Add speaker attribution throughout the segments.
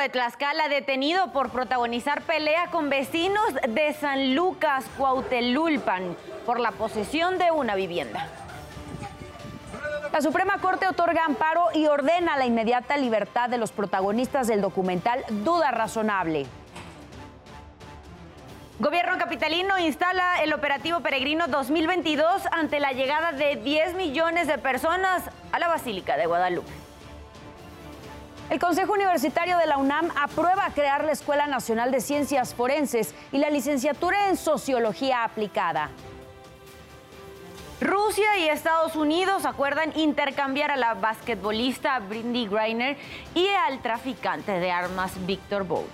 Speaker 1: De Tlaxcala detenido por protagonizar pelea con vecinos de San Lucas, Cuautelulpan, por la posesión de una vivienda. La Suprema Corte otorga amparo y ordena la inmediata libertad de los protagonistas del documental Duda Razonable. Gobierno capitalino instala el operativo peregrino 2022 ante la llegada de 10 millones de personas a la Basílica de Guadalupe. El Consejo Universitario de la UNAM aprueba crear la Escuela Nacional de Ciencias Forenses y la licenciatura en Sociología Aplicada. Rusia y Estados Unidos acuerdan intercambiar a la basquetbolista Brindy Greiner y al traficante de armas Victor Bolt.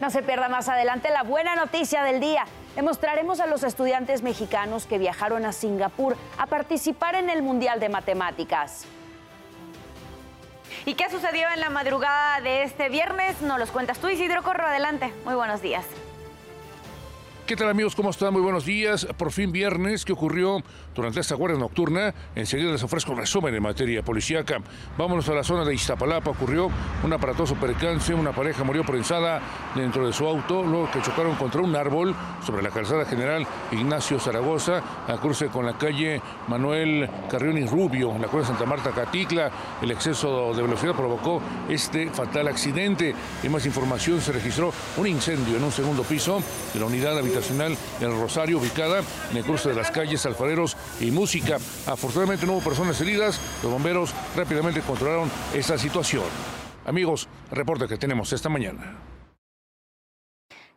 Speaker 1: No se pierda más adelante la buena noticia del día. Demostraremos a los estudiantes mexicanos que viajaron a Singapur a participar en el Mundial de Matemáticas. ¿Y qué sucedió en la madrugada de este viernes? Nos los cuentas tú, Isidro Corro. Adelante. Muy buenos días.
Speaker 2: ¿Qué tal amigos? ¿Cómo están? Muy buenos días. Por fin viernes, ¿qué ocurrió durante esta guardia nocturna? Enseguida les ofrezco un resumen en materia policíaca. Vámonos a la zona de Iztapalapa. Ocurrió un aparatoso percance. Una pareja murió prensada dentro de su auto, luego que chocaron contra un árbol sobre la calzada general Ignacio Zaragoza, a cruce con la calle Manuel Carrión y Rubio, en la cual Santa Marta Caticla. El exceso de velocidad provocó este fatal accidente. Y más información, se registró un incendio en un segundo piso de la unidad habitacional en el Rosario, ubicada en el cruce de las calles Alfareros y Música. Afortunadamente no hubo personas heridas, los bomberos rápidamente controlaron esta situación. Amigos, reporte que tenemos esta mañana.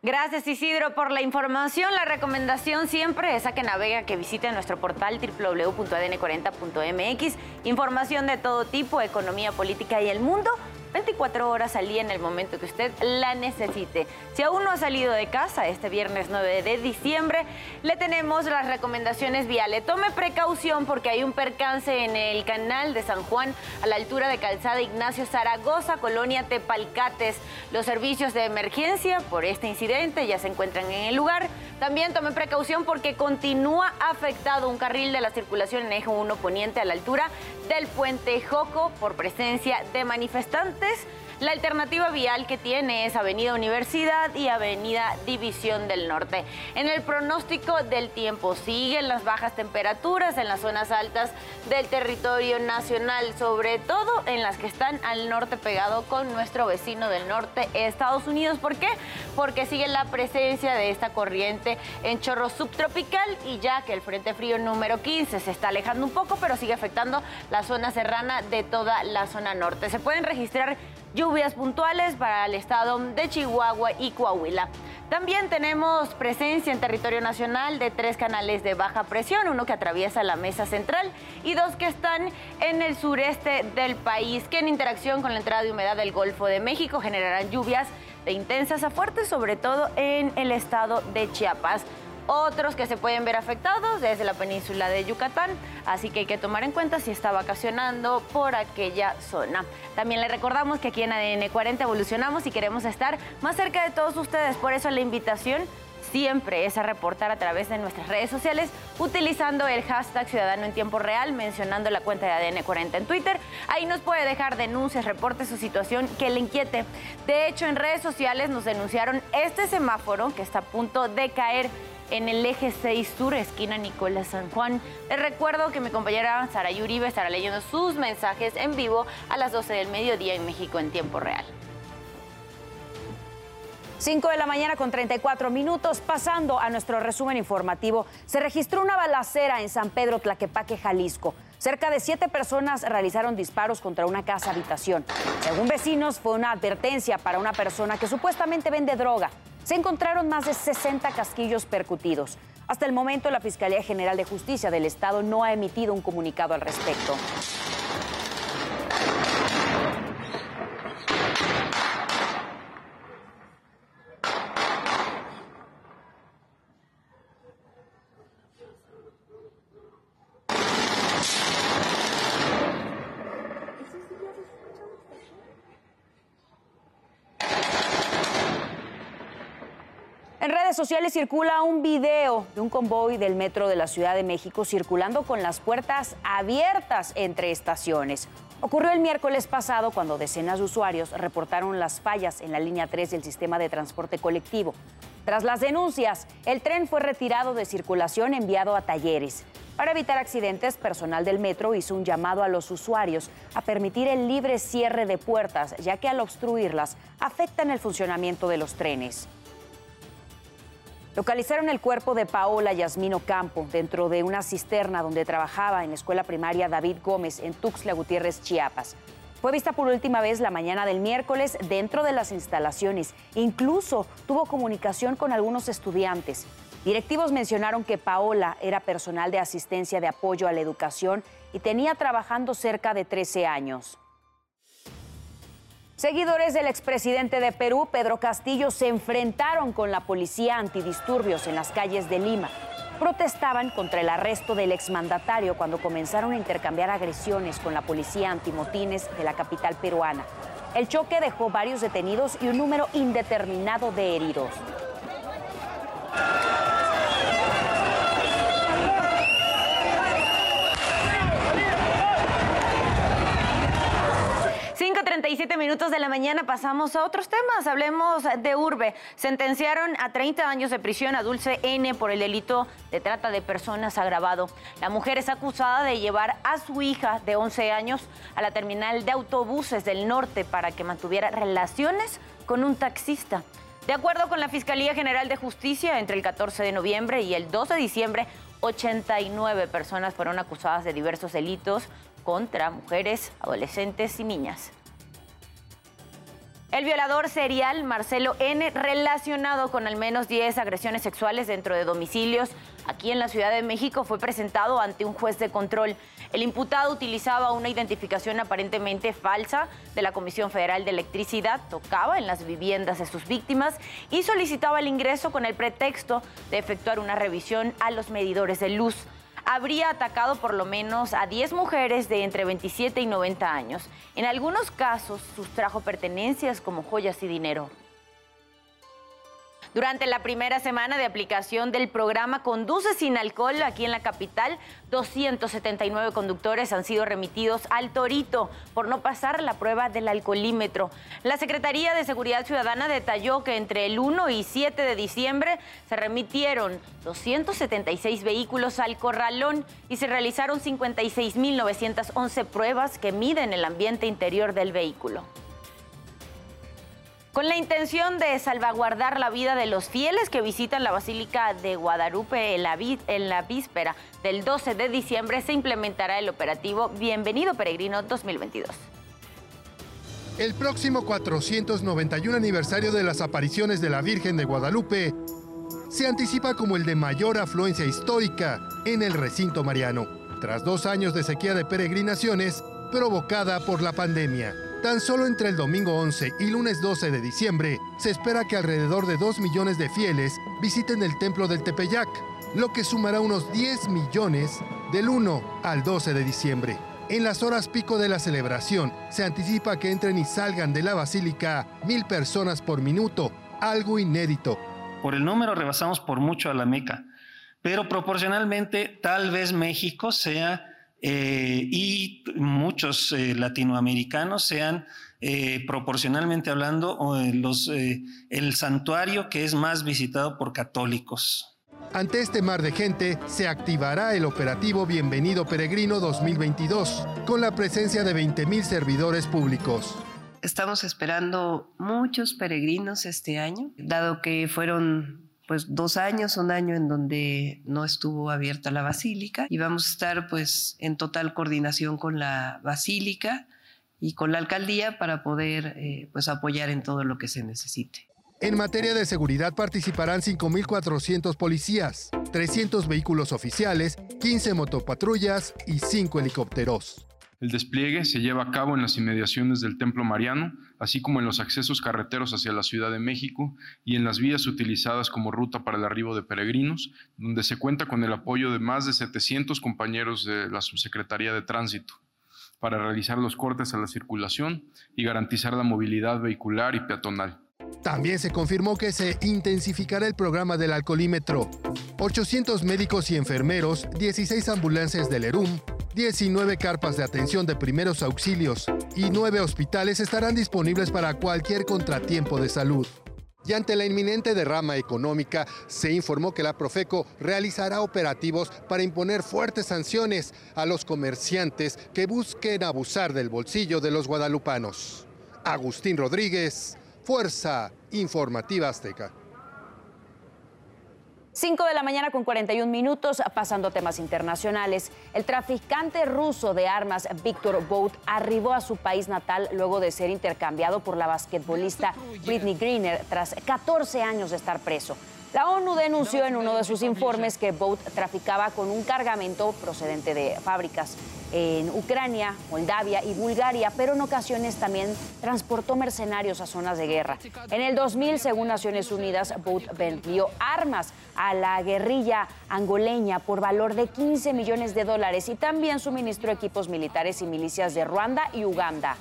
Speaker 1: Gracias Isidro por la información. La recomendación siempre es a que navegue, que visite nuestro portal www.adn40.mx. Información de todo tipo, economía, política y el mundo 24 horas al día en el momento que usted la necesite. Si aún no ha salido de casa este viernes 9 de diciembre, le tenemos las recomendaciones viales. Tome precaución porque hay un percance en el canal de San Juan a la altura de Calzada Ignacio Zaragoza, Colonia Tepalcates. Los servicios de emergencia por este incidente ya se encuentran en el lugar. También tome precaución porque continúa afectado un carril de la circulación en eje 1 poniente a la altura del puente Joco por presencia de manifestantes. La alternativa vial que tiene es Avenida Universidad y Avenida División del Norte. En el pronóstico del tiempo siguen las bajas temperaturas en las zonas altas del territorio nacional, sobre todo en las que están al norte pegado con nuestro vecino del norte, Estados Unidos. ¿Por qué? Porque sigue la presencia de esta corriente en chorro subtropical y ya que el Frente Frío número 15 se está alejando un poco, pero sigue afectando la zona serrana de toda la zona norte. Se pueden registrar lluvias puntuales para el estado de Chihuahua y Coahuila. También tenemos presencia en territorio nacional de tres canales de baja presión, uno que atraviesa la mesa central y dos que están en el sureste del país, que en interacción con la entrada de humedad del Golfo de México generarán lluvias de intensas a fuertes, sobre todo en el estado de Chiapas otros que se pueden ver afectados desde la península de Yucatán, así que hay que tomar en cuenta si está vacacionando por aquella zona. También le recordamos que aquí en ADN 40 evolucionamos y queremos estar más cerca de todos ustedes, por eso la invitación siempre es a reportar a través de nuestras redes sociales utilizando el hashtag Ciudadano en Tiempo Real, mencionando la cuenta de ADN 40 en Twitter. Ahí nos puede dejar denuncias, reportes o situación que le inquiete. De hecho, en redes sociales nos denunciaron este semáforo que está a punto de caer en el eje 6 Sur, esquina Nicolás San Juan. Les recuerdo que mi compañera Sara Yuribe estará leyendo sus mensajes en vivo a las 12 del mediodía en México en tiempo real. 5 de la mañana con 34 minutos, pasando a nuestro resumen informativo, se registró una balacera en San Pedro Tlaquepaque, Jalisco. Cerca de siete personas realizaron disparos contra una casa habitación. Según vecinos, fue una advertencia para una persona que supuestamente vende droga se encontraron más de 60 casquillos percutidos. Hasta el momento, la Fiscalía General de Justicia del Estado no ha emitido un comunicado al respecto. En redes sociales circula un video de un convoy del metro de la Ciudad de México circulando con las puertas abiertas entre estaciones. Ocurrió el miércoles pasado cuando decenas de usuarios reportaron las fallas en la línea 3 del sistema de transporte colectivo. Tras las denuncias, el tren fue retirado de circulación enviado a talleres. Para evitar accidentes, personal del metro hizo un llamado a los usuarios a permitir el libre cierre de puertas, ya que al obstruirlas afectan el funcionamiento de los trenes. Localizaron el cuerpo de Paola Yasmino Campo dentro de una cisterna donde trabajaba en la escuela primaria David Gómez en Tuxtla Gutiérrez, Chiapas. Fue vista por última vez la mañana del miércoles dentro de las instalaciones. Incluso tuvo comunicación con algunos estudiantes. Directivos mencionaron que Paola era personal de asistencia de apoyo a la educación y tenía trabajando cerca de 13 años. Seguidores del expresidente de Perú, Pedro Castillo, se enfrentaron con la policía antidisturbios en las calles de Lima. Protestaban contra el arresto del exmandatario cuando comenzaron a intercambiar agresiones con la policía antimotines de la capital peruana. El choque dejó varios detenidos y un número indeterminado de heridos. 37 minutos de la mañana pasamos a otros temas. Hablemos de Urbe. Sentenciaron a 30 años de prisión a Dulce N por el delito de trata de personas agravado. La mujer es acusada de llevar a su hija de 11 años a la terminal de autobuses del norte para que mantuviera relaciones con un taxista. De acuerdo con la Fiscalía General de Justicia, entre el 14 de noviembre y el 2 de diciembre, 89 personas fueron acusadas de diversos delitos contra mujeres, adolescentes y niñas. El violador serial Marcelo N., relacionado con al menos 10 agresiones sexuales dentro de domicilios aquí en la Ciudad de México, fue presentado ante un juez de control. El imputado utilizaba una identificación aparentemente falsa de la Comisión Federal de Electricidad, tocaba en las viviendas de sus víctimas y solicitaba el ingreso con el pretexto de efectuar una revisión a los medidores de luz habría atacado por lo menos a 10 mujeres de entre 27 y 90 años. En algunos casos sustrajo pertenencias como joyas y dinero. Durante la primera semana de aplicación del programa Conduce sin alcohol aquí en la capital, 279 conductores han sido remitidos al Torito por no pasar la prueba del alcoholímetro. La Secretaría de Seguridad Ciudadana detalló que entre el 1 y 7 de diciembre se remitieron 276 vehículos al corralón y se realizaron 56.911 pruebas que miden el ambiente interior del vehículo. Con la intención de salvaguardar la vida de los fieles que visitan la Basílica de Guadalupe en la, víspera del 12 de diciembre, se implementará el operativo Bienvenido Peregrino 2022.
Speaker 3: El próximo 491 aniversario de las apariciones de la Virgen de Guadalupe se anticipa como el de mayor afluencia histórica en el recinto mariano, tras dos años de sequía de peregrinaciones provocada por la pandemia. Tan solo entre el domingo 11 y lunes 12 de diciembre se espera que alrededor de 2 millones de fieles visiten el templo del Tepeyac, lo que sumará unos 10 millones del 1 al 12 de diciembre. En las horas pico de la celebración se anticipa que entren y salgan de la basílica mil personas por minuto, algo inédito.
Speaker 4: Por el número rebasamos por mucho a la Meca, pero proporcionalmente tal vez México sea eh, y muchos eh, latinoamericanos sean eh, proporcionalmente hablando los, el santuario que es más visitado por católicos.
Speaker 3: Ante este mar de gente, se activará el operativo Bienvenido Peregrino 2022, con la presencia de 20.000 servidores públicos.
Speaker 5: Estamos esperando muchos peregrinos este año, dado que fueron pues dos años, un año en donde no estuvo abierta la basílica y vamos a estar pues en total coordinación con la basílica y con la alcaldía para poder eh, pues apoyar en todo lo que se necesite.
Speaker 3: En materia de seguridad participarán 5.400 policías, 300 vehículos oficiales, 15 motopatrullas y 5 helicópteros.
Speaker 6: El despliegue se lleva a cabo en las inmediaciones del Templo Mariano, así como en los accesos carreteros hacia la Ciudad de México y en las vías utilizadas como ruta para el arribo de peregrinos, donde se cuenta con el apoyo de más de 700 compañeros de la Subsecretaría de Tránsito para realizar los cortes a la circulación y garantizar la movilidad vehicular y peatonal.
Speaker 3: También se confirmó que se intensificará el programa del alcoholímetro. 800 médicos y enfermeros, 16 ambulancias del ERUM, 19 carpas de atención de primeros auxilios y 9 hospitales estarán disponibles para cualquier contratiempo de salud. Y ante la inminente derrama económica, se informó que la Profeco realizará operativos para imponer fuertes sanciones a los comerciantes que busquen abusar del bolsillo de los guadalupanos. Agustín Rodríguez, Fuerza Informativa Azteca.
Speaker 1: 5 de la mañana con 41 minutos, pasando a temas internacionales. El traficante ruso de armas Víctor Bout arribó a su país natal luego de ser intercambiado por la basquetbolista Britney Greener tras 14 años de estar preso. La ONU denunció en uno de sus informes que Boat traficaba con un cargamento procedente de fábricas en Ucrania, Moldavia y Bulgaria, pero en ocasiones también transportó mercenarios a zonas de guerra. En el 2000, según Naciones Unidas, Boat vendió armas a la guerrilla angoleña por valor de 15 millones de dólares y también suministró equipos militares y milicias de Ruanda y Uganda.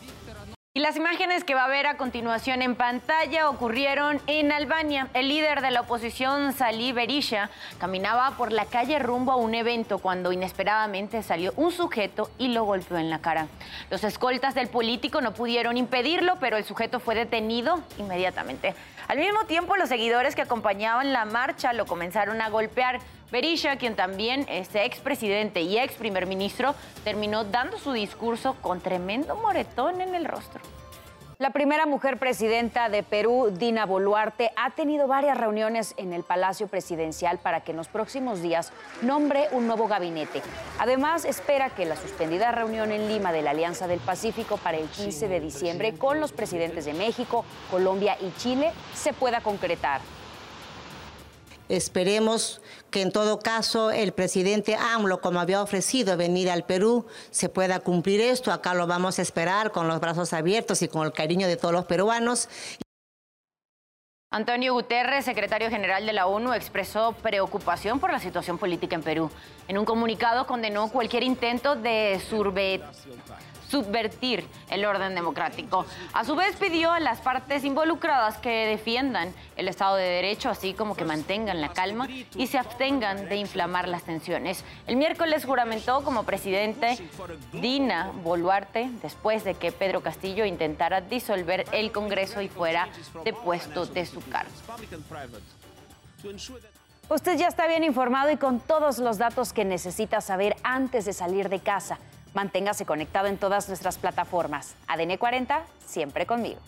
Speaker 1: Las imágenes que va a ver a continuación en pantalla ocurrieron en Albania. El líder de la oposición, Salih Berisha, caminaba por la calle rumbo a un evento cuando inesperadamente salió un sujeto y lo golpeó en la cara. Los escoltas del político no pudieron impedirlo, pero el sujeto fue detenido inmediatamente. Al mismo tiempo, los seguidores que acompañaban la marcha lo comenzaron a golpear. Berisha, quien también es expresidente y ex primer ministro, terminó dando su discurso con tremendo moretón en el rostro. La primera mujer presidenta de Perú, Dina Boluarte, ha tenido varias reuniones en el Palacio Presidencial para que en los próximos días nombre un nuevo gabinete. Además, espera que la suspendida reunión en Lima de la Alianza del Pacífico para el 15 de diciembre con los presidentes de México, Colombia y Chile se pueda concretar.
Speaker 7: Esperemos que en todo caso el presidente AMLO, como había ofrecido venir al Perú, se pueda cumplir esto. Acá lo vamos a esperar con los brazos abiertos y con el cariño de todos los peruanos.
Speaker 1: Antonio Guterres, secretario general de la ONU, expresó preocupación por la situación política en Perú. En un comunicado condenó cualquier intento de surbe subvertir el orden democrático. A su vez pidió a las partes involucradas que defiendan el Estado de Derecho, así como que mantengan la calma y se abstengan de inflamar las tensiones. El miércoles juramentó como presidente Dina Boluarte después de que Pedro Castillo intentara disolver el Congreso y fuera depuesto de su cargo. Usted ya está bien informado y con todos los datos que necesita saber antes de salir de casa. Manténgase conectado en todas nuestras plataformas. ADN 40, siempre conmigo.